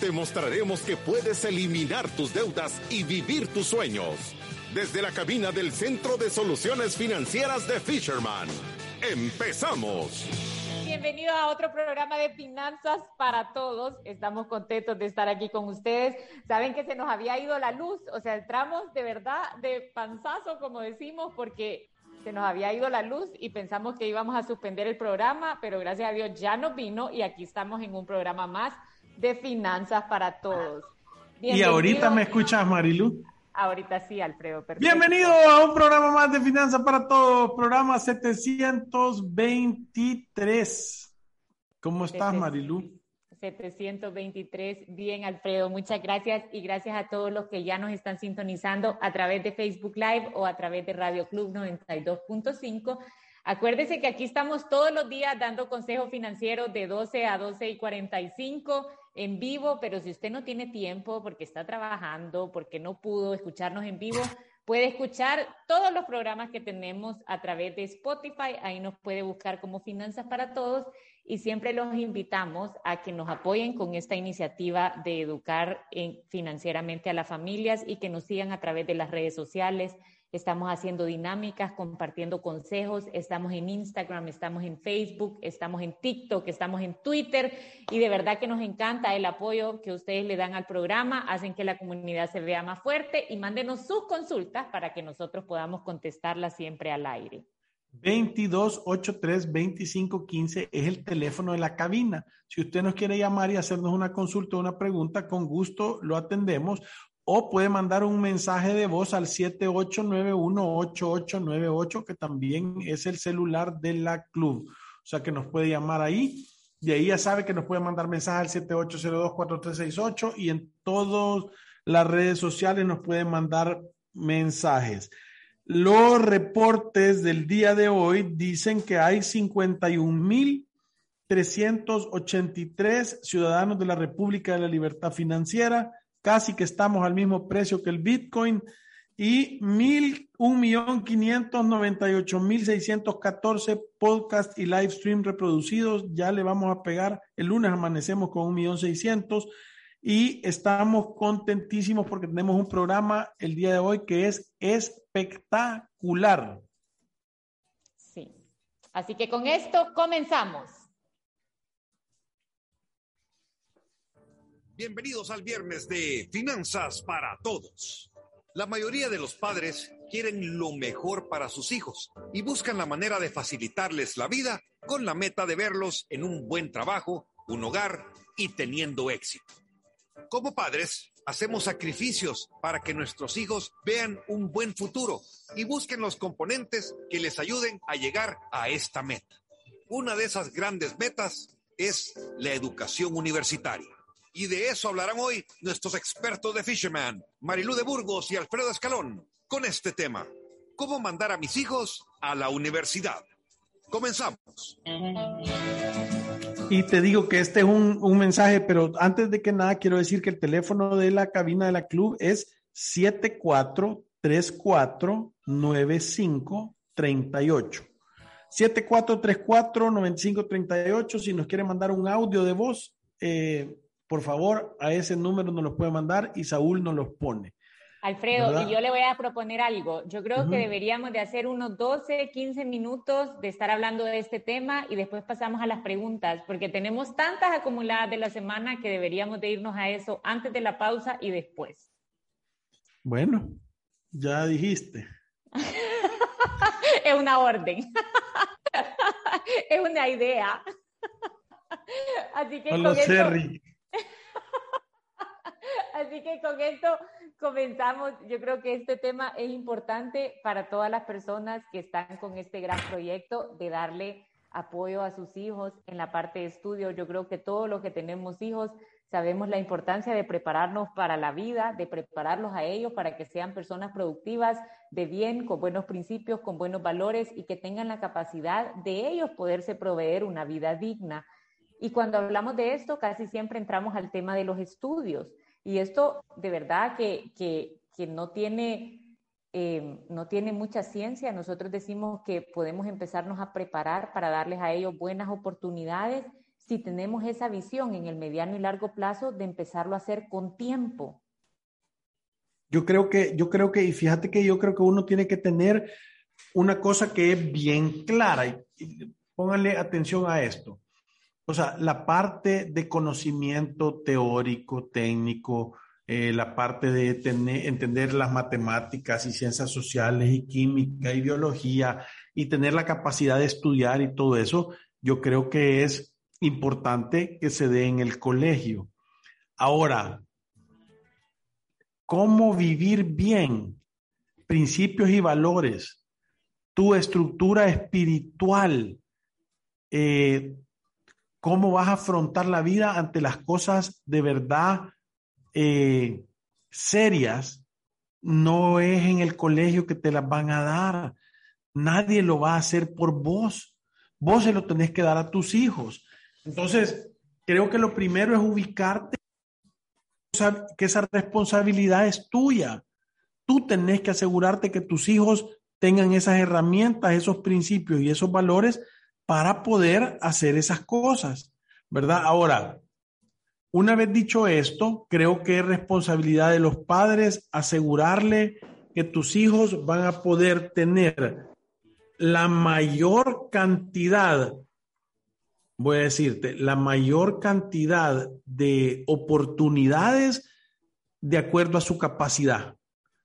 Te mostraremos que puedes eliminar tus deudas y vivir tus sueños. Desde la cabina del Centro de Soluciones Financieras de Fisherman. ¡Empezamos! bienvenido a otro programa de Finanzas para Todos. Estamos contentos de estar aquí con ustedes. Saben que se nos había ido la luz, o sea, entramos de verdad de panzazo, como decimos, porque se nos había ido la luz y pensamos que íbamos a suspender el programa, pero gracias a Dios ya nos vino y aquí estamos en un programa más de Finanzas para Todos. Y ahorita me escuchas, Marilu. Ahorita sí, Alfredo. Perfecto. Bienvenido a un programa más de Finanzas para Todos, programa 723. ¿Cómo estás, Marilu? 723. Bien, Alfredo, muchas gracias y gracias a todos los que ya nos están sintonizando a través de Facebook Live o a través de Radio Club 92.5. Acuérdese que aquí estamos todos los días dando consejos financieros de 12 a 12 y 45 en vivo, pero si usted no tiene tiempo porque está trabajando, porque no pudo escucharnos en vivo, puede escuchar todos los programas que tenemos a través de Spotify. Ahí nos puede buscar como Finanzas para Todos y siempre los invitamos a que nos apoyen con esta iniciativa de educar financieramente a las familias y que nos sigan a través de las redes sociales estamos haciendo dinámicas, compartiendo consejos, estamos en Instagram, estamos en Facebook, estamos en TikTok, estamos en Twitter y de verdad que nos encanta el apoyo que ustedes le dan al programa, hacen que la comunidad se vea más fuerte y mándenos sus consultas para que nosotros podamos contestarlas siempre al aire. 2283-2515 es el teléfono de la cabina. Si usted nos quiere llamar y hacernos una consulta o una pregunta, con gusto lo atendemos o puede mandar un mensaje de voz al 7891-8898, que también es el celular de la club. O sea que nos puede llamar ahí. Y ahí ya sabe que nos puede mandar mensaje al 7802-4368 y en todas las redes sociales nos puede mandar mensajes. Los reportes del día de hoy dicen que hay 51.383 ciudadanos de la República de la Libertad Financiera casi que estamos al mismo precio que el Bitcoin y mil, un millón quinientos noventa y ocho mil seiscientos catorce podcast y live stream reproducidos. Ya le vamos a pegar. El lunes amanecemos con un millón seiscientos y estamos contentísimos porque tenemos un programa el día de hoy que es espectacular. Sí. Así que con esto comenzamos. Bienvenidos al viernes de Finanzas para Todos. La mayoría de los padres quieren lo mejor para sus hijos y buscan la manera de facilitarles la vida con la meta de verlos en un buen trabajo, un hogar y teniendo éxito. Como padres, hacemos sacrificios para que nuestros hijos vean un buen futuro y busquen los componentes que les ayuden a llegar a esta meta. Una de esas grandes metas es la educación universitaria. Y de eso hablarán hoy nuestros expertos de Fisherman, Marilú de Burgos y Alfredo Escalón, con este tema, ¿cómo mandar a mis hijos a la universidad? Comenzamos. Y te digo que este es un, mensaje, pero antes de que nada quiero decir que el teléfono de la cabina de la club es 74349538. 7434-9538. Si nos quiere mandar un audio de voz, eh, por favor, a ese número nos los puede mandar y Saúl nos los pone. Alfredo, y yo le voy a proponer algo. Yo creo que deberíamos de hacer unos 12, 15 minutos de estar hablando de este tema y después pasamos a las preguntas, porque tenemos tantas acumuladas de la semana que deberíamos de irnos a eso antes de la pausa y después. Bueno, ya dijiste. es una orden. es una idea. Así que con Así que con esto comenzamos. Yo creo que este tema es importante para todas las personas que están con este gran proyecto de darle apoyo a sus hijos en la parte de estudio. Yo creo que todos los que tenemos hijos sabemos la importancia de prepararnos para la vida, de prepararlos a ellos para que sean personas productivas, de bien, con buenos principios, con buenos valores y que tengan la capacidad de ellos poderse proveer una vida digna. Y cuando hablamos de esto, casi siempre entramos al tema de los estudios. Y esto de verdad que, que, no tiene eh, no tiene mucha ciencia. Nosotros decimos que podemos empezarnos a preparar para darles a ellos buenas oportunidades si tenemos esa visión en el mediano y largo plazo de empezarlo a hacer con tiempo. Yo creo que, yo creo que, y fíjate que yo creo que uno tiene que tener una cosa que es bien clara y, y pónganle atención a esto. O sea, la parte de conocimiento teórico, técnico, eh, la parte de entender las matemáticas y ciencias sociales y química y biología y tener la capacidad de estudiar y todo eso, yo creo que es importante que se dé en el colegio. Ahora, ¿cómo vivir bien? Principios y valores, tu estructura espiritual, eh, cómo vas a afrontar la vida ante las cosas de verdad eh, serias, no es en el colegio que te las van a dar. Nadie lo va a hacer por vos. Vos se lo tenés que dar a tus hijos. Entonces, creo que lo primero es ubicarte que esa responsabilidad es tuya. Tú tenés que asegurarte que tus hijos tengan esas herramientas, esos principios y esos valores para poder hacer esas cosas, ¿verdad? Ahora, una vez dicho esto, creo que es responsabilidad de los padres asegurarle que tus hijos van a poder tener la mayor cantidad, voy a decirte, la mayor cantidad de oportunidades de acuerdo a su capacidad.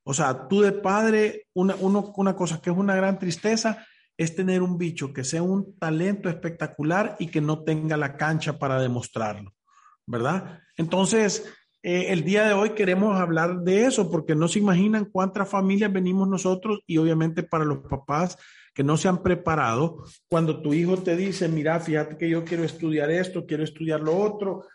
O sea, tú de padre, una, una cosa que es una gran tristeza es tener un bicho que sea un talento espectacular y que no tenga la cancha para demostrarlo. ¿verdad? Entonces, eh, el día de hoy queremos hablar de eso porque no se imaginan cuántas familias venimos nosotros y obviamente para los papás que no se han preparado, cuando tu hijo te dice, mira, fíjate que yo quiero estudiar esto, quiero estudiar lo otro,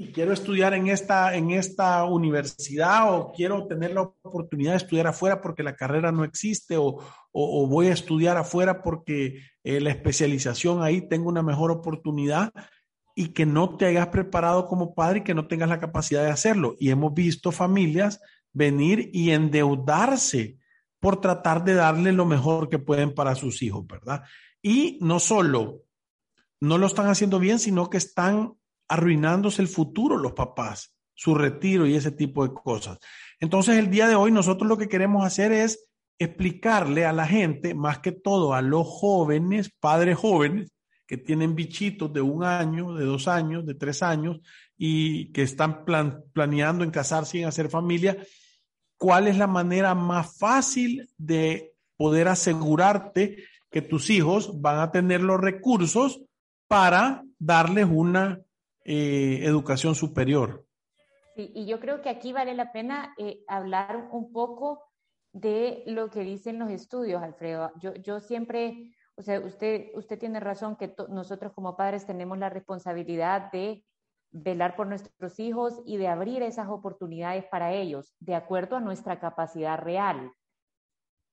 y quiero estudiar en esta, en esta universidad o quiero tener la oportunidad de estudiar afuera porque la carrera no existe o, o, voy a estudiar afuera porque eh, la especialización ahí tengo una mejor oportunidad y que no te hayas preparado como padre y que no tengas la capacidad de hacerlo. Y hemos visto familias venir y endeudarse por tratar de darle lo mejor que pueden para sus hijos, ¿verdad? Y no solo no lo están haciendo bien, sino que están arruinándose el futuro los papás, su retiro y ese tipo de cosas. Entonces, el día de hoy nosotros lo que queremos hacer es explicarle a la gente, más que todo a los jóvenes, padres jóvenes, que tienen bichitos de un año, de dos años, de tres años y que están planeando en casarse y en hacer familia, ¿cuál es la manera más fácil de poder asegurarte que tus hijos van a tener los recursos para darles una eh, educación superior? Y yo creo que aquí vale la pena eh, hablar un poco de lo que dicen los estudios, Alfredo. Yo, yo siempre o sea, usted, usted tiene razón que nosotros como padres tenemos la responsabilidad de velar por nuestros hijos y de abrir esas oportunidades para ellos, de acuerdo a nuestra capacidad real.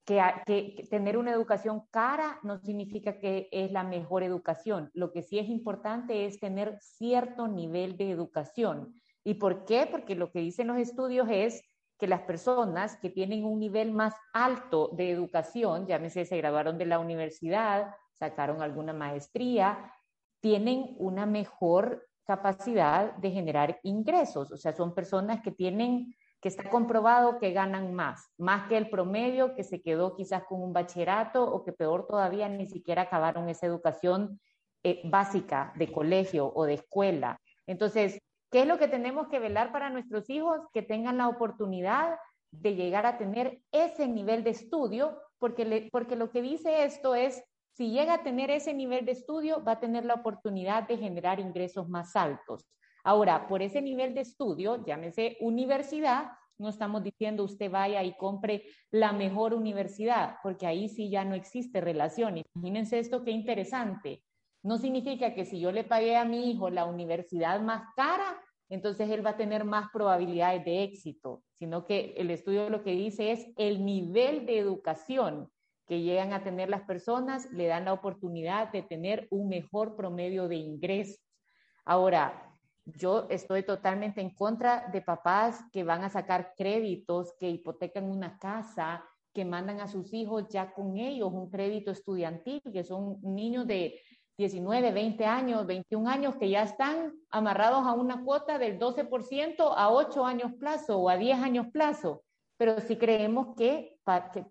Que, tener una educación cara no significa que es la mejor educación. Lo que sí es importante es tener cierto nivel de educación. ¿Y por qué? Porque lo que dicen los estudios es que las personas que tienen un nivel más alto de educación, llámese se graduaron de la universidad, sacaron alguna maestría, tienen una mejor capacidad de generar ingresos. O sea, son personas que tienen, que está comprobado que ganan más, más que el promedio que se quedó quizás con un bachillerato o que peor todavía ni siquiera acabaron esa educación eh, básica de colegio o de escuela. Entonces, ¿Qué es lo que tenemos que velar para nuestros hijos? Que tengan la oportunidad de llegar a tener ese nivel de estudio, porque, porque lo que dice esto es, si llega a tener ese nivel de estudio, va a tener la oportunidad de generar ingresos más altos. Ahora, por ese nivel de estudio, llámese universidad, no estamos diciendo usted vaya y compre la mejor universidad, porque ahí sí ya no existe relación. Imagínense esto, qué interesante. No significa que si yo le pagué a mi hijo la universidad más cara, entonces él va a tener más probabilidades de éxito, sino que el estudio lo que dice es el nivel de educación que llegan a tener las personas le dan la oportunidad de tener un mejor promedio de ingresos. Ahora, yo estoy totalmente en contra de papás que van a sacar créditos, que hipotecan una casa, que mandan a sus hijos ya con ellos un crédito estudiantil, que son niños de 19, 20 años, 21 años que ya están amarrados a una cuota del 12% a 8 años plazo o a 10 años plazo. Pero sí creemos que,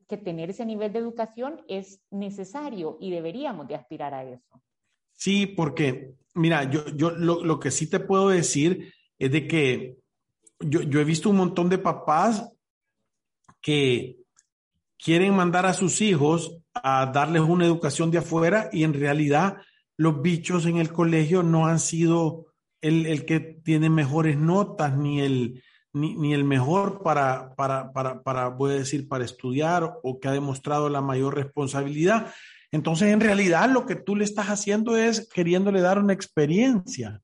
que, tener ese nivel de educación es necesario y deberíamos de aspirar a eso. Sí, porque, mira, yo, yo lo, lo que sí te puedo decir es de que yo, yo he visto un montón de papás que quieren mandar a sus hijos a darles una educación de afuera y en realidad los bichos en el colegio no han sido el, que tiene mejores notas ni el, ni, el mejor para, para, para, para, voy a decir, para estudiar o que ha demostrado la mayor responsabilidad. Entonces, en realidad, lo que tú le estás haciendo es queriéndole dar una experiencia,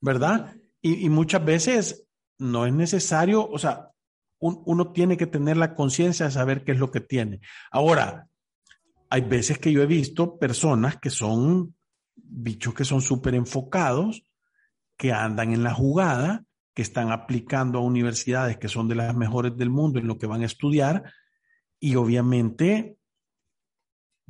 ¿verdad? Y, muchas veces no es necesario, o sea, uno tiene que tener la conciencia de saber qué es lo que tiene. Ahora, hay veces que yo he visto personas que son bichos que son súper enfocados, que andan en la jugada, que están aplicando a universidades que son de las mejores del mundo en lo que van a estudiar y obviamente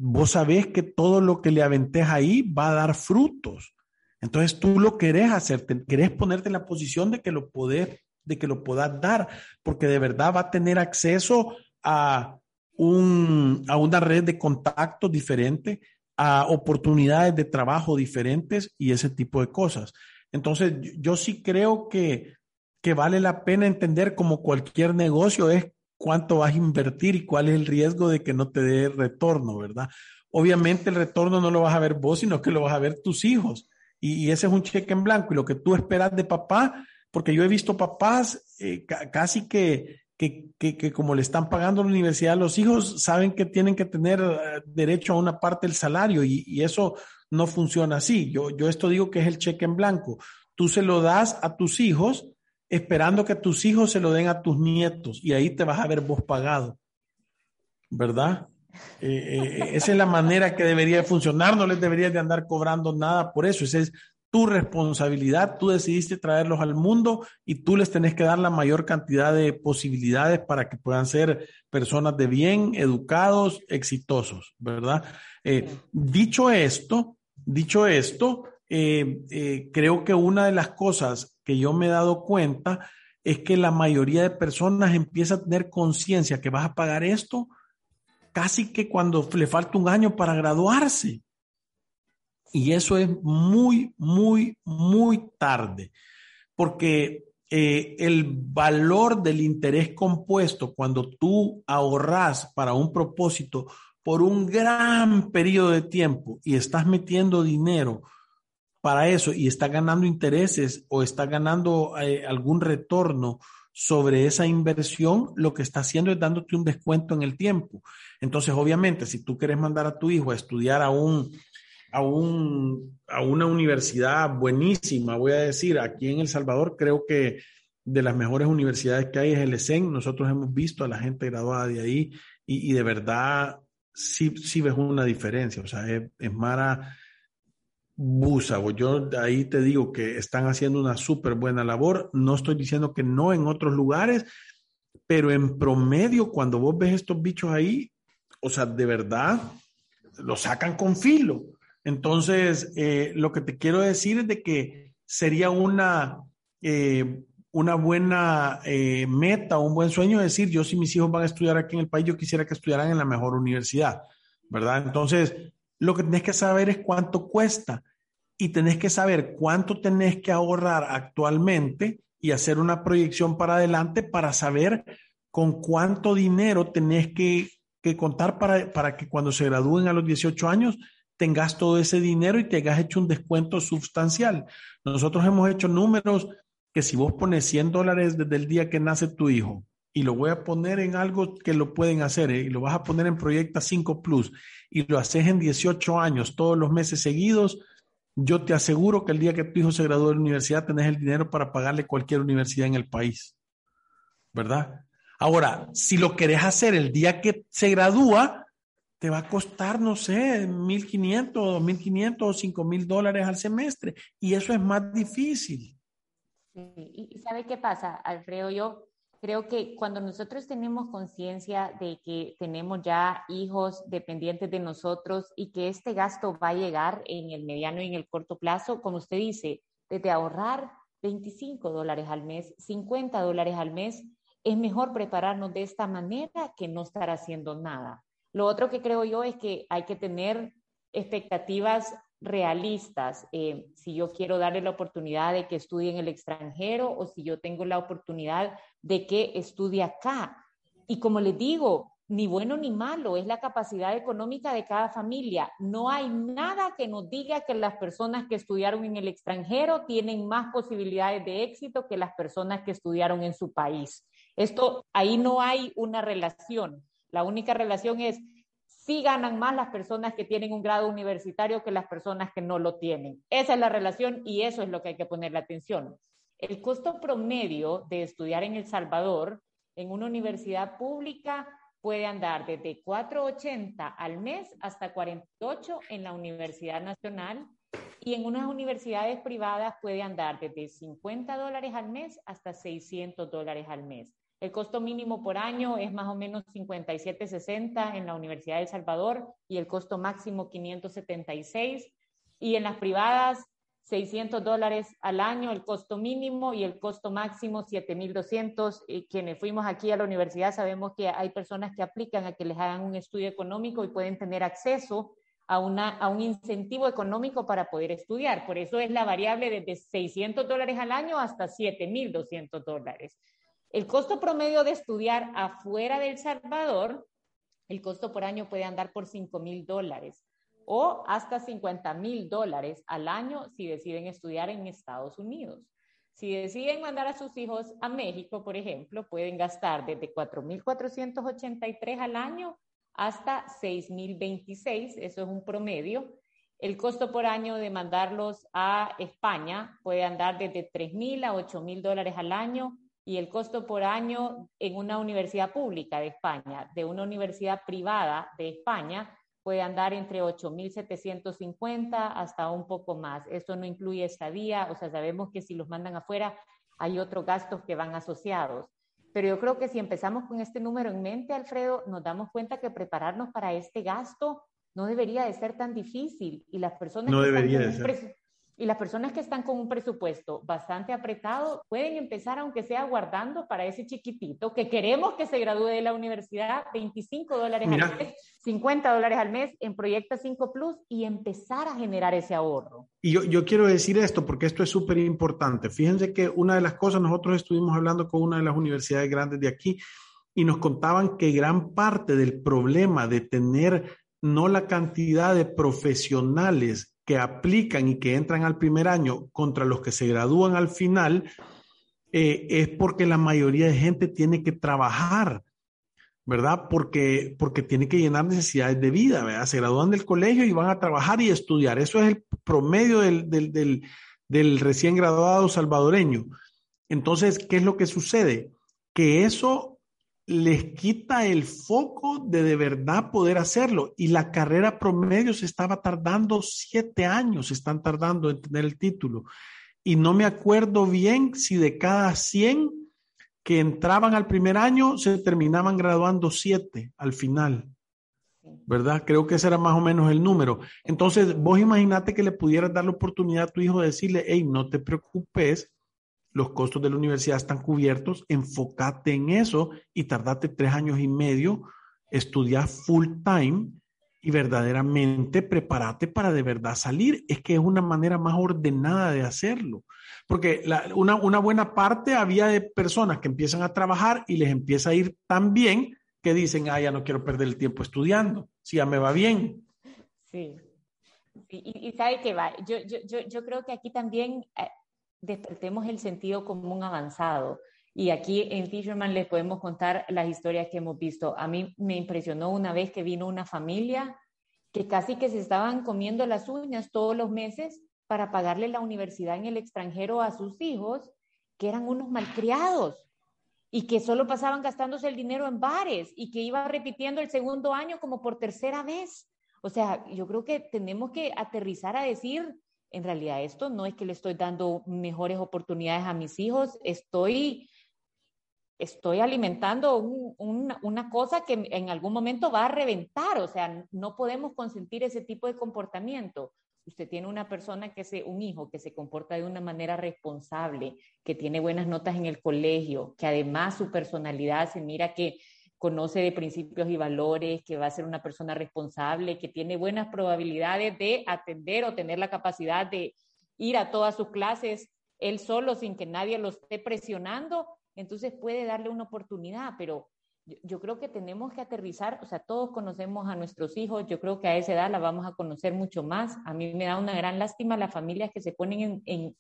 vos sabés que todo lo que le aventes ahí va a dar frutos. Entonces tú lo querés hacer, querés ponerte en la posición de que lo podés, de que lo puedas dar, porque de verdad va a tener acceso a, un, a una red de contactos diferente, a oportunidades de trabajo diferentes y ese tipo de cosas. Entonces, yo sí creo que, que vale la pena entender como cualquier negocio es cuánto vas a invertir y cuál es el riesgo de que no te dé retorno, ¿verdad? Obviamente el retorno no lo vas a ver vos, sino que lo vas a ver tus hijos. Y, ese es un cheque en blanco. Y lo que tú esperas de papá, porque yo he visto papás eh, casi que que, como le están pagando la universidad a los hijos, saben que tienen que tener eh, derecho a una parte del salario y, eso no funciona así. Yo, yo esto digo que es el cheque en blanco. Tú se lo das a tus hijos esperando que tus hijos se lo den a tus nietos y ahí te vas a ver vos pagado. ¿Verdad? Eh, eh, esa es la manera que debería funcionar, no les deberías de andar cobrando nada por eso, ese es tu responsabilidad, tú decidiste traerlos al mundo y tú les tenés que dar la mayor cantidad de posibilidades para que puedan ser personas de bien, educados, exitosos, ¿verdad? Eh, dicho esto, dicho esto, eh, eh, creo que una de las cosas que yo me he dado cuenta es que la mayoría de personas empieza a tener conciencia que vas a pagar esto casi que cuando le falta un año para graduarse. Y eso es muy, muy, muy tarde, porque eh, el valor del interés compuesto cuando tú ahorras para un propósito por un gran periodo de tiempo y estás metiendo dinero para eso y estás ganando intereses o estás ganando eh, algún retorno sobre esa inversión, lo que está haciendo es dándote un descuento en el tiempo. Entonces, obviamente, si tú quieres mandar a tu hijo a estudiar a un a, un, a una universidad buenísima, voy a decir, aquí en El Salvador creo que de las mejores universidades que hay es el ESEN, nosotros hemos visto a la gente graduada de ahí y, de verdad sí, sí ves una diferencia, o sea, es, Mara Busa, yo ahí te digo que están haciendo una súper buena labor, no estoy diciendo que no en otros lugares, pero en promedio cuando vos ves estos bichos ahí, o sea, de verdad, lo sacan con filo. Entonces, eh, lo que te quiero decir es de que sería una, eh, una buena eh, meta, un buen sueño decir, yo si mis hijos van a estudiar aquí en el país, yo quisiera que estudiaran en la mejor universidad, ¿verdad? Entonces, lo que tenés que saber es cuánto cuesta y tenés que saber cuánto tenés que ahorrar actualmente y hacer una proyección para adelante para saber con cuánto dinero tenés que, que contar para, para que cuando se gradúen a los 18 años tengas todo ese dinero y te hayas hecho un descuento sustancial. Nosotros hemos hecho números que si vos pones 100 dólares desde el día que nace tu hijo, y lo voy a poner en algo que lo pueden hacer, ¿eh? y lo vas a poner en Proyecta 5 Plus, y lo haces en 18 años, todos los meses seguidos, yo te aseguro que el día que tu hijo se gradúe de la universidad tenés el dinero para pagarle cualquier universidad en el país. ¿Verdad? Ahora, si lo querés hacer el día que se gradúa, te va a costar, no sé, 1.500, 2.500 o 5.000 dólares al semestre. Y eso es más difícil. ¿Y sabe qué pasa, Alfredo? Yo creo que cuando nosotros tenemos conciencia de que tenemos ya hijos dependientes de nosotros y que este gasto va a llegar en el mediano y en el corto plazo, como usted dice, desde ahorrar 25 dólares al mes, 50 dólares al mes, es mejor prepararnos de esta manera que no estar haciendo nada. Lo otro que creo yo es que hay que tener expectativas realistas. Eh, si yo quiero darle la oportunidad de que estudie en el extranjero o si yo tengo la oportunidad de que estudie acá. Y como les digo, ni bueno ni malo, es la capacidad económica de cada familia. No hay nada que nos diga que las personas que estudiaron en el extranjero tienen más posibilidades de éxito que las personas que estudiaron en su país. Esto, ahí no hay una relación. La única relación es sí ganan más las personas que tienen un grado universitario que las personas que no lo tienen. Esa es la relación y eso es lo que hay que ponerle atención. El costo promedio de estudiar en El Salvador en una universidad pública puede andar desde 4.80 al mes hasta 48 en la Universidad Nacional y en unas universidades privadas puede andar desde 50 dólares al mes hasta 600 dólares al mes. El costo mínimo por año es más o menos 57.60 en la Universidad de El Salvador y el costo máximo 576. Y en las privadas, 600 dólares al año el costo mínimo y el costo máximo 7.200. Y quienes fuimos aquí a la universidad sabemos que hay personas que aplican a que les hagan un estudio económico y pueden tener acceso a, una, a un incentivo económico para poder estudiar. Por eso es la variable desde 600 dólares al año hasta 7.200 dólares. El costo promedio de estudiar afuera del Salvador, el costo por año puede andar por 5 mil dólares o hasta 50 mil dólares al año si deciden estudiar en Estados Unidos. Si deciden mandar a sus hijos a México, por ejemplo, pueden gastar desde 4.483 al año hasta 6.026, eso es un promedio. El costo por año de mandarlos a España puede andar desde 3.000 a 8.000 dólares al año y el costo por año en una universidad pública de España, de una universidad privada de España, puede andar entre 8.750 hasta un poco más. Esto no incluye estadía, o sea, sabemos que si los mandan afuera hay otros gastos que van asociados. Pero yo creo que si empezamos con este número en mente, Alfredo, nos damos cuenta que prepararnos para este gasto no debería de ser tan difícil y las personas no debería de ser. Y las personas que están con un presupuesto bastante apretado pueden empezar, aunque sea guardando para ese chiquitito que queremos que se gradúe de la universidad, 25 dólares al mes, 50 dólares al mes en Proyecta 5 Plus y empezar a generar ese ahorro. Y yo, yo quiero decir esto porque esto es súper importante. Fíjense que una de las cosas, nosotros estuvimos hablando con una de las universidades grandes de aquí y nos contaban que gran parte del problema de tener no la cantidad de profesionales que aplican y que entran al primer año contra los que se gradúan al final, eh, es porque la mayoría de gente tiene que trabajar, ¿verdad? Porque, porque tiene que llenar necesidades de vida, ¿verdad? Se gradúan del colegio y van a trabajar y estudiar. Eso es el promedio del, del, del recién graduado salvadoreño. Entonces, ¿qué es lo que sucede? Que eso les quita el foco de de verdad poder hacerlo. Y la carrera promedio se estaba tardando siete años, se están tardando en tener el título. Y no me acuerdo bien si de cada 100 que entraban al primer año se terminaban graduando siete al final. ¿Verdad? Creo que ese era más o menos el número. Entonces, vos imaginate que le pudieras dar la oportunidad a tu hijo de decirle, hey, no te preocupes, los costos de la universidad están cubiertos, enfócate en eso y tardate tres años y medio, estudiar full time y verdaderamente prepárate para de verdad salir. Es que es una manera más ordenada de hacerlo. Porque una, buena parte había de personas que empiezan a trabajar y les empieza a ir tan bien que dicen, ah, ya no quiero perder el tiempo estudiando, si ya me va bien. Sí. Y, sabe que va, yo, yo, yo, yo, creo que aquí también eh, despertemos el sentido común avanzado. Y aquí en Fisherman les podemos contar las historias que hemos visto. A mí me impresionó una vez que vino una familia que casi que se estaban comiendo las uñas todos los meses para pagarle la universidad en el extranjero a sus hijos, que eran unos malcriados y que solo pasaban gastándose el dinero en bares y que iba repitiendo el segundo año como por tercera vez. O sea, yo creo que tenemos que aterrizar a decir, en realidad esto no es que le estoy dando mejores oportunidades a mis hijos, estoy, estoy alimentando una cosa que en algún momento va a reventar, o sea, no podemos consentir ese tipo de comportamiento. Usted tiene una persona que se, un hijo que se comporta de una manera responsable, que tiene buenas notas en el colegio, que además su personalidad se mira que conoce de principios y valores, que va a ser una persona responsable, que tiene buenas probabilidades de atender o tener la capacidad de ir a todas sus clases él solo sin que nadie lo esté presionando, entonces puede darle una oportunidad, pero yo, creo que tenemos que aterrizar, o sea, todos conocemos a nuestros hijos, yo creo que a esa edad la vamos a conocer mucho más. A mí me da una gran lástima las familias que se ponen en en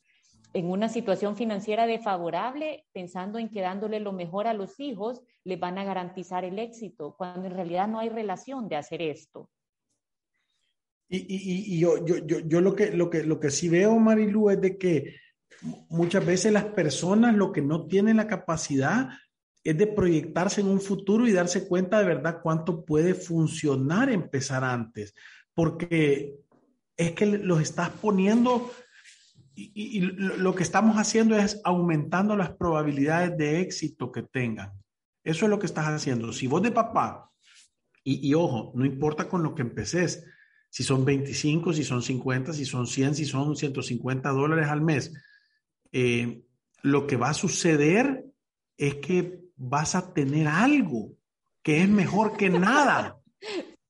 una situación financiera desfavorable, pensando en que dándole lo mejor a los hijos les van a garantizar el éxito, cuando en realidad no hay relación de hacer esto. Y, y, y yo, yo, yo, yo, lo, que, lo, que, lo que sí veo, Marilu, es de que muchas veces las personas lo que no tienen la capacidad es de proyectarse en un futuro y darse cuenta de verdad cuánto puede funcionar empezar antes, porque es que los estás poniendo y, lo que estamos haciendo es aumentando las probabilidades de éxito que tengan. Eso es lo que estás haciendo. Si vos de papá, y, ojo, no importa con lo que empeces, si son 25, si son 50, si son 100, si son 150 dólares al mes, eh, lo que va a suceder es que vas a tener algo que es mejor que nada.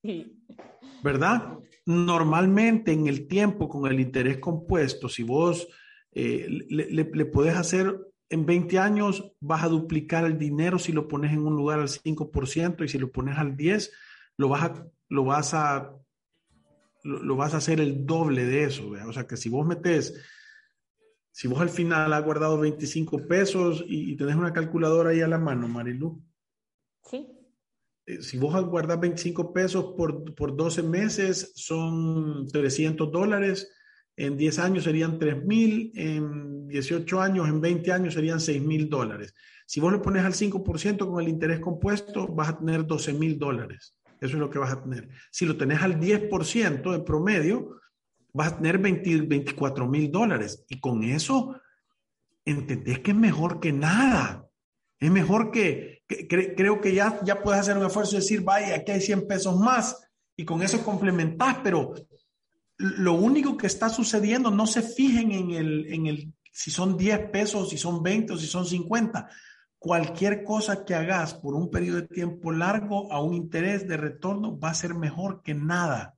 ¿Verdad? Normalmente en el tiempo con el interés compuesto, si vos eh, le, le, podés hacer en 20 años, vas a duplicar el dinero si lo pones en un lugar al 5% y si lo pones al 10%, lo vas a, lo vas a, lo, vas a hacer el doble de eso. O sea que si vos metes, si vos al final has guardado 25 pesos y, y tenés una calculadora ahí a la mano, Marilu. Sí. Eh, si vos guardas 25 pesos por, por 12 meses, son 300 dólares. En 10 años serían 3 mil, en 18 años, en 20 años serían 6 mil dólares. Si vos lo pones al 5% con el interés compuesto, vas a tener 12 mil dólares. Eso es lo que vas a tener. Si lo tenés al 10% en promedio, vas a tener 24 mil dólares. Y con eso, entendés que es mejor que nada. Es mejor que, creo que ya, ya puedes hacer un esfuerzo y decir, vaya, aquí hay 100 pesos más y con eso complementás, pero lo único que está sucediendo, no se fijen en el, en el, si son 10 pesos, si son 20 o si son 50. Cualquier cosa que hagas por un periodo de tiempo largo a un interés de retorno va a ser mejor que nada.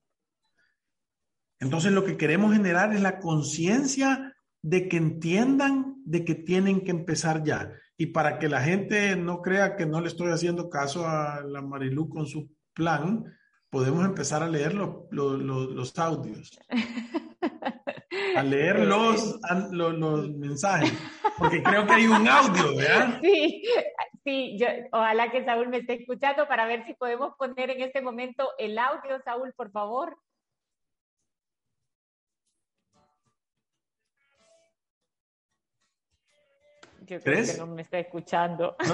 Entonces lo que queremos generar es la conciencia de que entiendan de que tienen que empezar ya. Y para que la gente no crea que no le estoy haciendo caso a la Marilu con su plan, podemos empezar a leer los audios. A leer los, los, mensajes. Porque creo que hay un audio, ¿verdad? Sí, sí, yo, ojalá que Saúl me esté escuchando para ver si podemos poner en este momento el audio, Saúl, por favor. Yo creo que no me está escuchando.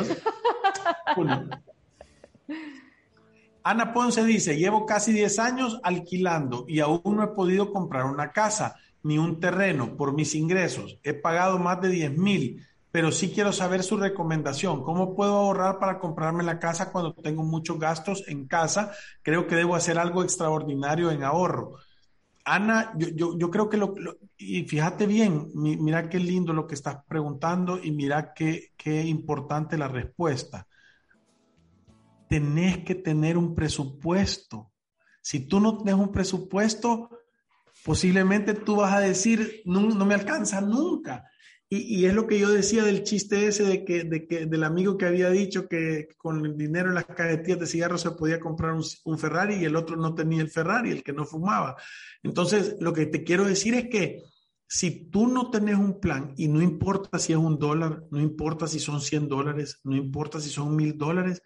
Ana Ponce dice, llevo casi 10 años alquilando y aún no he podido comprar una casa ni un terreno por mis ingresos. He pagado más de 10 mil, pero sí quiero saber su recomendación. ¿Cómo puedo ahorrar para comprarme la casa cuando tengo muchos gastos en casa? Creo que debo hacer algo extraordinario en ahorro. Ana, yo, yo, creo que lo, y fíjate bien, mira qué lindo lo que estás preguntando y mira qué, qué importante la respuesta. Tenés que tener un presupuesto. Si tú no tienes un presupuesto, posiblemente tú vas a decir, no, no me alcanza nunca. Y, es lo que yo decía del chiste ese de que, de que del amigo que había dicho que con el dinero en las cajetillas de cigarros se podía comprar un, un, Ferrari y el otro no tenía el Ferrari, el que no fumaba. Entonces, lo que te quiero decir es que si tú no tenés un plan y no importa si es un dólar, no importa si son 100 dólares, no importa si son mil dólares,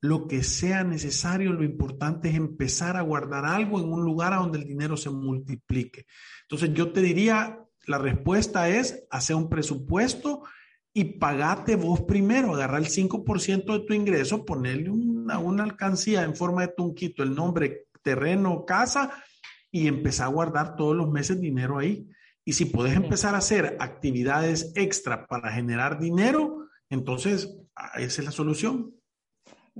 lo que sea necesario, lo importante es empezar a guardar algo en un lugar a donde el dinero se multiplique. Entonces, yo te diría, la respuesta es hacer un presupuesto y pagate vos primero, agarrar el 5% de tu ingreso, ponerle una, una alcancía en forma de tunquito, el nombre terreno, casa, y empezar a guardar todos los meses dinero ahí. Y si puedes empezar a hacer actividades extra para generar dinero, entonces ah, esa es la solución.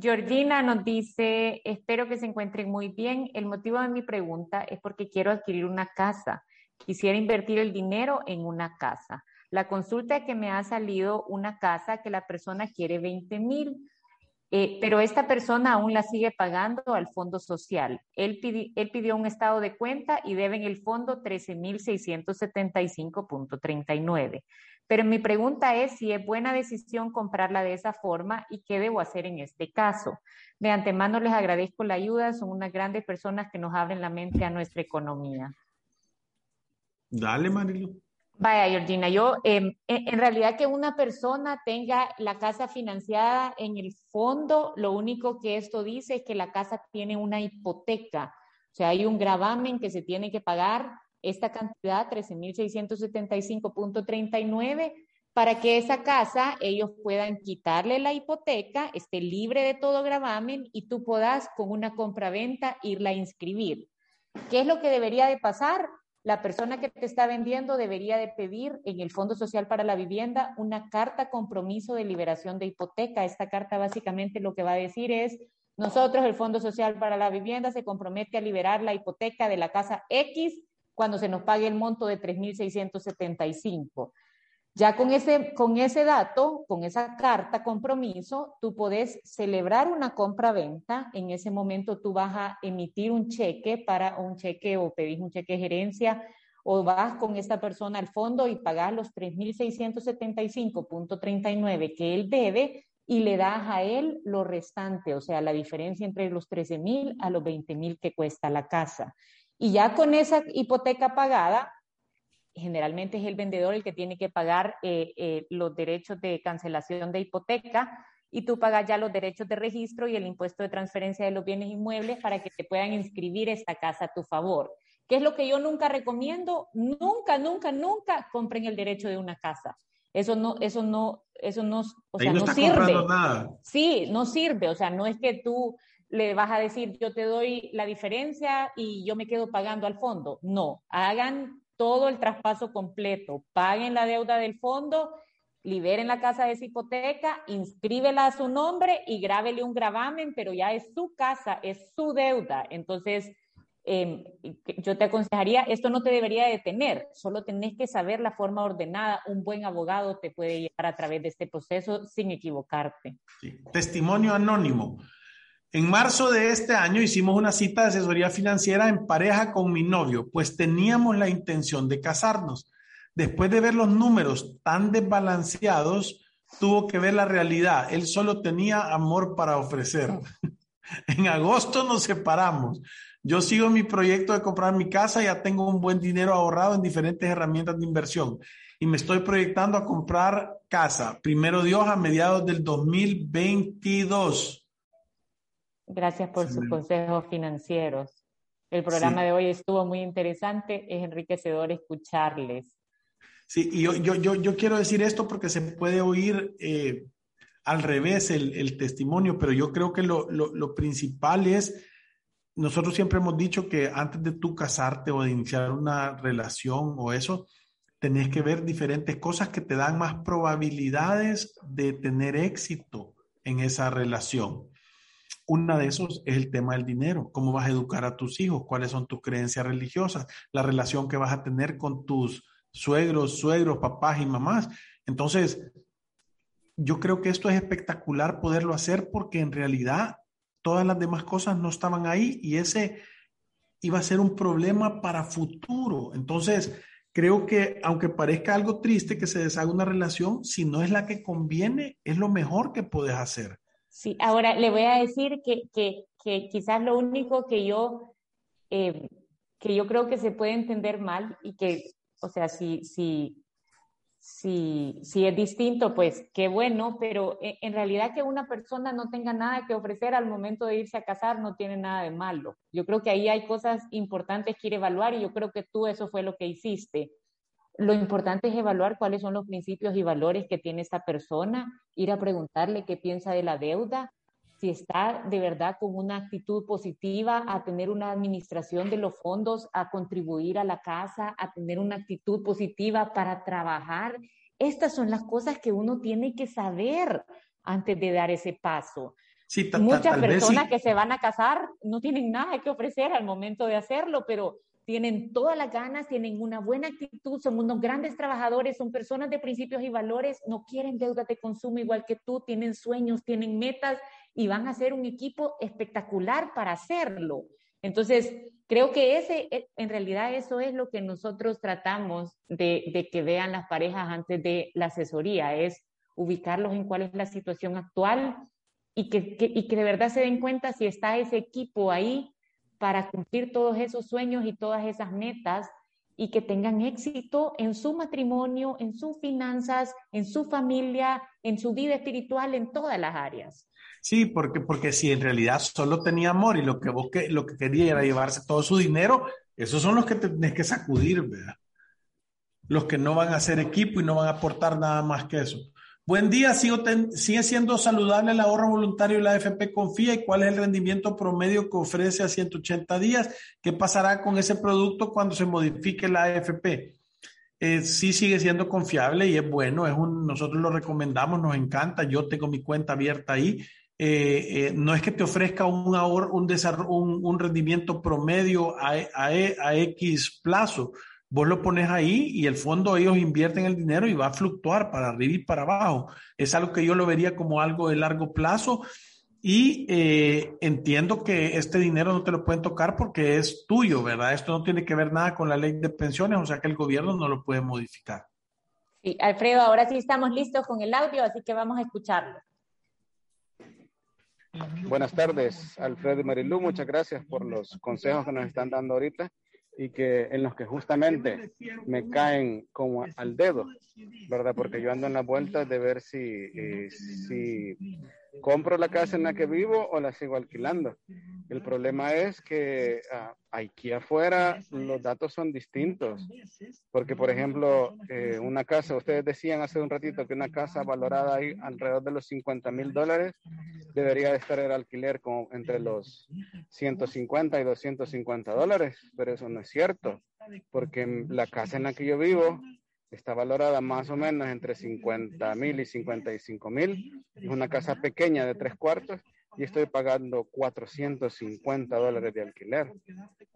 Georgina nos dice, espero que se encuentren muy bien. El motivo de mi pregunta es porque quiero adquirir una casa. Quisiera invertir el dinero en una casa. La consulta que me ha salido una casa que la persona quiere 20 mil, eh, pero esta persona aún la sigue pagando al fondo social. Él, él pidió un estado de cuenta y debe en el fondo 13.675.39. Pero mi pregunta es si es buena decisión comprarla de esa forma y qué debo hacer en este caso. De antemano les agradezco la ayuda, son unas grandes personas que nos abren la mente a nuestra economía. Dale, Marilu. Vaya, Georgina, yo em, en realidad que una persona tenga la casa financiada en el fondo, lo único que esto dice es que la casa tiene una hipoteca, o sea, hay un gravamen que se tiene que pagar esta cantidad, 13.675.39, para que esa casa ellos puedan quitarle la hipoteca, esté libre de todo gravamen y tú puedas con una compraventa irla a inscribir. ¿Qué es lo que debería de pasar? La persona que te está vendiendo debería de pedir en el Fondo Social para la Vivienda una carta compromiso de liberación de hipoteca. Esta carta básicamente lo que va a decir es, nosotros, el Fondo Social para la Vivienda, se compromete a liberar la hipoteca de la casa X cuando se nos pague el monto de 3.675. Ya con ese, con ese dato, con esa carta compromiso, tú puedes celebrar una compra-venta. En ese momento tú vas a emitir un cheque para un cheque o pedís un cheque de gerencia o vas con esta persona al fondo y pagas los 3.675.39 que él debe y le das a él lo restante, o sea, la diferencia entre los 13.000 a los 20.000 que cuesta la casa. Y ya con esa hipoteca pagada, generalmente es el vendedor el que tiene que pagar eh, eh, los derechos de cancelación de hipoteca y tú pagas ya los derechos de registro y el impuesto de transferencia de los bienes inmuebles para que te puedan inscribir esta casa a tu favor. ¿Qué es lo que yo nunca recomiendo? Nunca, nunca, nunca compren el derecho de una casa. Eso no, eso no, eso no, o sea, no, sirve. Nada. Sí, no sirve. O sea, no es que tú le vas a decir yo te doy la diferencia y yo me quedo pagando al fondo. No, hagan todo el traspaso completo, paguen la deuda del fondo, liberen la casa de esa hipoteca, inscríbela a su nombre y grábele un gravamen, pero ya es su casa, es su deuda. Entonces, em, yo te aconsejaría, esto no te debería detener, solo tenés que saber la forma ordenada. Un buen abogado te puede llevar a través de este proceso sin equivocarte. Testimonio anónimo. En marzo de este año hicimos una cita de asesoría financiera en pareja con mi novio, pues teníamos la intención de casarnos. Después de ver los números tan desbalanceados, tuvo que ver la realidad. Él solo tenía amor para ofrecer. en agosto nos separamos. Yo sigo mi proyecto de comprar mi casa, ya tengo un buen dinero ahorrado en diferentes herramientas de inversión y me estoy proyectando a comprar casa. Primero Dios a mediados del 2022. Gracias por sus consejos financieros. El programa de hoy estuvo muy interesante, es enriquecedor escucharles. Sí, y yo, yo, yo, yo quiero decir esto porque se puede oír eh, al revés el, el, testimonio, pero yo creo que lo, lo, lo, principal es, nosotros siempre hemos dicho que antes de tú casarte o de iniciar una relación o eso, tenés que ver diferentes cosas que te dan más probabilidades de tener éxito en esa relación. Una de esos es el tema del dinero. ¿Cómo vas a educar a tus hijos? ¿Cuáles son tus creencias religiosas? La relación que vas a tener con tus suegros, suegros, papás y mamás. Entonces, yo creo que esto es espectacular poderlo hacer porque en realidad todas las demás cosas no estaban ahí y ese iba a ser un problema para futuro. Entonces, creo que aunque parezca algo triste que se deshaga una relación, si no es la que conviene, es lo mejor que puedes hacer. Sí, ahora le voy a decir que, que, que quizás lo único que yo, eh, que yo creo que se puede entender mal y que, o sea, si, si, si, si es distinto, pues qué bueno, pero en, en, realidad que una persona no tenga nada que ofrecer al momento de irse a casar no tiene nada de malo. Yo creo que ahí hay cosas importantes que ir a evaluar y yo creo que tú eso fue lo que hiciste. Lo importante es evaluar cuáles son los principios y valores que tiene esta persona, ir a preguntarle qué piensa de la deuda, si está de verdad con una actitud positiva a tener una administración de los fondos, a contribuir a la casa, a tener una actitud positiva para trabajar. Estas son las cosas que uno tiene que saber antes de dar ese paso. Muchas personas que se van a casar no tienen nada que ofrecer al momento de hacerlo, pero tienen todas las ganas, tienen una buena actitud, son unos grandes trabajadores, son personas de principios y valores, no quieren deuda de consumo igual que tú, tienen sueños, tienen metas y van a ser un equipo espectacular para hacerlo. Entonces, creo que ese, e, en realidad eso es lo que nosotros tratamos de, que vean las parejas antes de la asesoría, es ubicarlos en cuál es la situación actual y que, y que de verdad se den cuenta si está ese equipo ahí para cumplir todos esos sueños y todas esas metas y que tengan éxito en su matrimonio, en sus finanzas, en su familia, en su vida espiritual, en todas las áreas. Sí, porque, porque si en realidad solo tenía amor y lo que vos que, lo que quería era llevarse todo su dinero, esos son los que tenés que sacudir, ¿verdad? Los que no van a hacer equipo y no van a aportar nada más que eso. Buen día, sigue siendo saludable el ahorro voluntario y la AFP Confía y cuál es el rendimiento promedio que ofrece a 180 días. ¿Qué pasará con ese producto cuando se modifique la AFP? Eh, sí sigue siendo confiable y es bueno, es un, nosotros lo recomendamos, nos encanta, yo tengo mi cuenta abierta ahí. Eh, eh, no es que te ofrezca un, ahorro, un, un, un rendimiento promedio a, a, a X plazo, Vos lo pones ahí y el fondo ellos invierten el dinero y va a fluctuar para arriba y para abajo. Es algo que yo lo vería como algo de largo plazo y eh, entiendo que este dinero no te lo pueden tocar porque es tuyo, ¿verdad? Esto no tiene que ver nada con la ley de pensiones, o sea que el gobierno no lo puede modificar. Sí, Alfredo, ahora sí estamos listos con el audio, así que vamos a escucharlo. Buenas tardes, Alfredo y Marilú, muchas gracias por los consejos que nos están dando ahorita y que en los que justamente me caen como al dedo, ¿verdad? Porque yo ando en la vuelta de ver si, eh, si compro la casa en la que vivo o la sigo alquilando. El problema es que ah, aquí afuera los datos son distintos, porque por ejemplo, eh, una casa, ustedes decían hace un ratito que una casa valorada ahí alrededor de los 50 mil dólares debería de estar el alquiler con, entre los 150 y 250 dólares, pero eso no es cierto, porque la casa en la que yo vivo está valorada más o menos entre 50 mil y 55 mil. Es una casa pequeña de tres cuartos y estoy pagando 450 dólares de alquiler,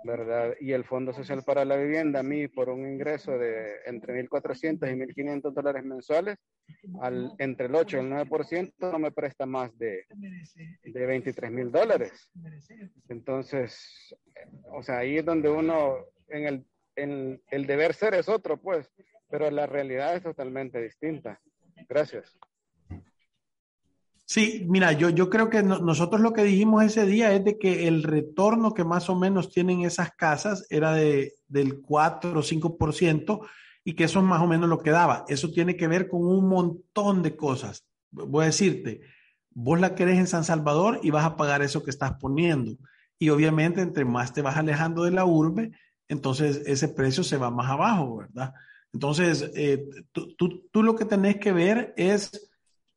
¿verdad? Y el Fondo Social para la Vivienda, a mí, por un ingreso de entre 1.400 y 1.500 dólares mensuales, al, entre el 8 y el 9%, no me presta más de, de 23 mil dólares. Entonces, o sea, ahí es donde uno, en el, en el deber ser es otro, pues, pero la realidad es totalmente distinta. Gracias. Sí, mira, yo, yo creo que nosotros lo que dijimos ese día es de que el retorno que más o menos tienen esas casas era de, del 4 o 5% y que eso es más o menos lo que daba. Eso tiene que ver con un montón de cosas. Voy a decirte, vos la querés en San Salvador y vas a pagar eso que estás poniendo. Y obviamente, entre más te vas alejando de la urbe, entonces ese precio se va más abajo, ¿verdad? Entonces, eh, tú, tú, tú lo que tenés que ver es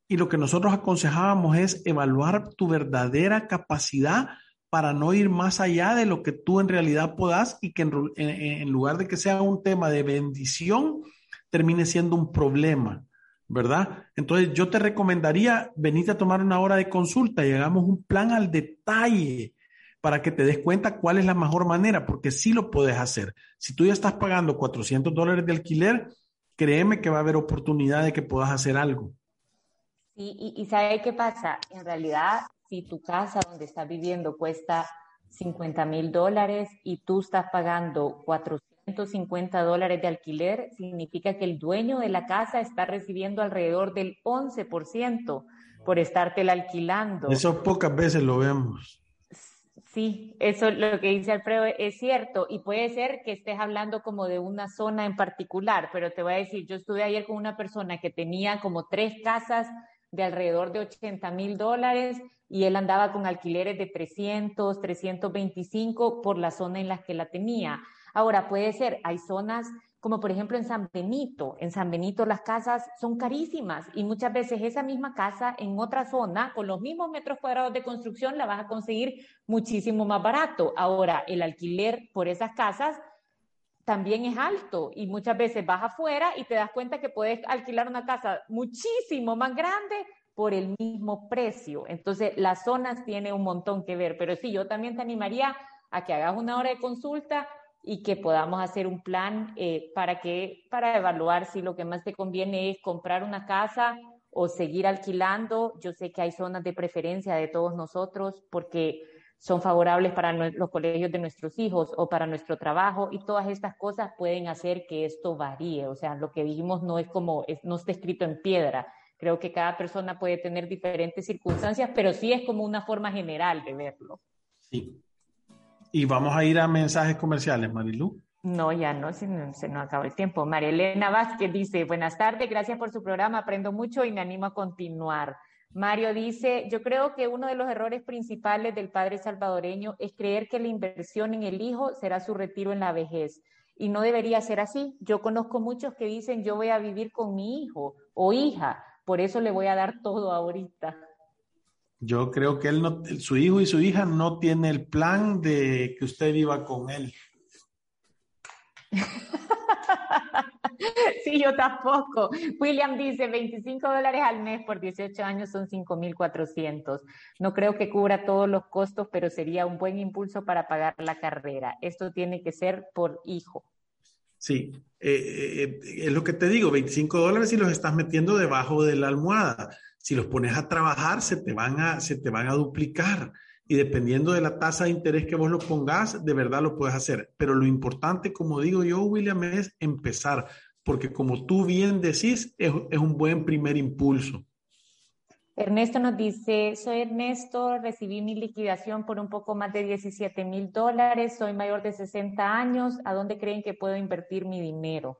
y lo que nosotros aconsejábamos es evaluar tu verdadera capacidad para no ir más allá de lo que tú en realidad puedas y que en, lugar de que sea un tema de bendición, termine siendo un problema, ¿verdad? Entonces yo te recomendaría venirte a tomar una hora de consulta y hagamos un plan al detalle para que te des cuenta cuál es la mejor manera, porque sí lo puedes hacer. Si tú ya estás pagando 400 dólares de alquiler, créeme que va a haber oportunidad de que puedas hacer algo. Y, y, ¿sabe qué pasa? En realidad, si tu casa donde estás viviendo cuesta 50 mil dólares y tú estás pagando 450 dólares de alquiler, significa que el dueño de la casa está recibiendo alrededor del 11% por estártela alquilando. Eso pocas veces lo vemos. Sí, eso lo que dice Alfredo es cierto y puede ser que estés hablando como de una zona en particular, pero te voy a decir, yo estuve ayer con una persona que tenía como tres casas de alrededor de 80 mil dólares y él andaba con alquileres de 300, 325 por la zona en la que la tenía. Ahora, puede ser, hay zonas como por ejemplo en San Benito. En San Benito las casas son carísimas y muchas veces esa misma casa en otra zona, con los mismos metros cuadrados de construcción, la vas a conseguir muchísimo más barato. Ahora, el alquiler por esas casas también es alto y muchas veces vas afuera y te das cuenta que puedes alquilar una casa muchísimo más grande por el mismo precio. Entonces, las zonas tienen un montón que ver, pero sí, yo también te animaría a que hagas una hora de consulta y que podamos hacer un plan eh, para que para evaluar si lo que más te conviene es comprar una casa o seguir alquilando. Yo sé que hay zonas de preferencia de todos nosotros porque son favorables para los colegios de nuestros hijos o para nuestro trabajo y todas estas cosas pueden hacer que esto varíe. O sea, lo que dijimos no es como, no está escrito en piedra. Creo que cada persona puede tener diferentes circunstancias, pero sí es como una forma general de verlo. Sí, y vamos a ir a mensajes comerciales, Marilu. No, ya no, se, se nos acabó el tiempo. María Elena Vázquez dice, buenas tardes, gracias por su programa, aprendo mucho y me animo a continuar. Mario dice, yo creo que uno de los errores principales del padre salvadoreño es creer que la inversión en el hijo será su retiro en la vejez. Y no debería ser así. Yo conozco muchos que dicen, yo voy a vivir con mi hijo o hija, por eso le voy a dar todo ahorita. Yo creo que él no, su hijo y su hija no tiene el plan de que usted viva con él. sí, yo tampoco. William dice, 25 dólares al mes por 18 años son 5.400. No creo que cubra todos los costos, pero sería un buen impulso para pagar la carrera. Esto tiene que ser por hijo. Sí, eh, eh, eh, es lo que te digo, 25 dólares y los estás metiendo debajo de la almohada si los pones a trabajar, se te van a, se te van a duplicar. Y dependiendo de la tasa de interés que vos lo pongas, de verdad lo puedes hacer. Pero lo importante, como digo yo, William, es empezar, porque como tú bien decís, es, es un buen primer impulso. Ernesto nos dice, soy Ernesto, recibí mi liquidación por un poco más de 17 mil dólares, soy mayor de 60 años, ¿a dónde creen que puedo invertir mi dinero?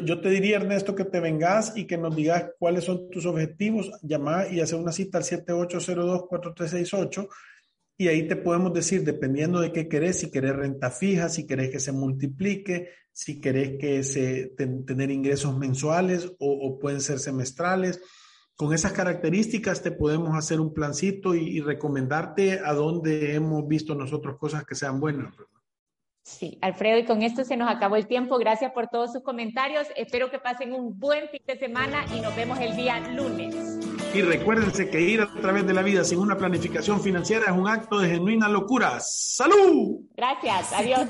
Yo, te diría, Ernesto, que te vengas y que nos digas cuáles son tus objetivos, llamar y hacer una cita al 7802-4368 y ahí te podemos decir, dependiendo de qué querés, si querés renta fija, si querés que se multiplique, si querés que se tener ingresos mensuales o, pueden ser semestrales. Con esas características te podemos hacer un plancito y, y recomendarte a dónde hemos visto nosotros cosas que sean buenas. Sí, Alfredo, y con esto se nos acabó el tiempo. Gracias por todos sus comentarios. Espero que pasen un buen fin de semana y nos vemos el día lunes. Y recuérdense que ir a través de la vida sin una planificación financiera es un acto de genuina locura. ¡Salud! Gracias, adiós.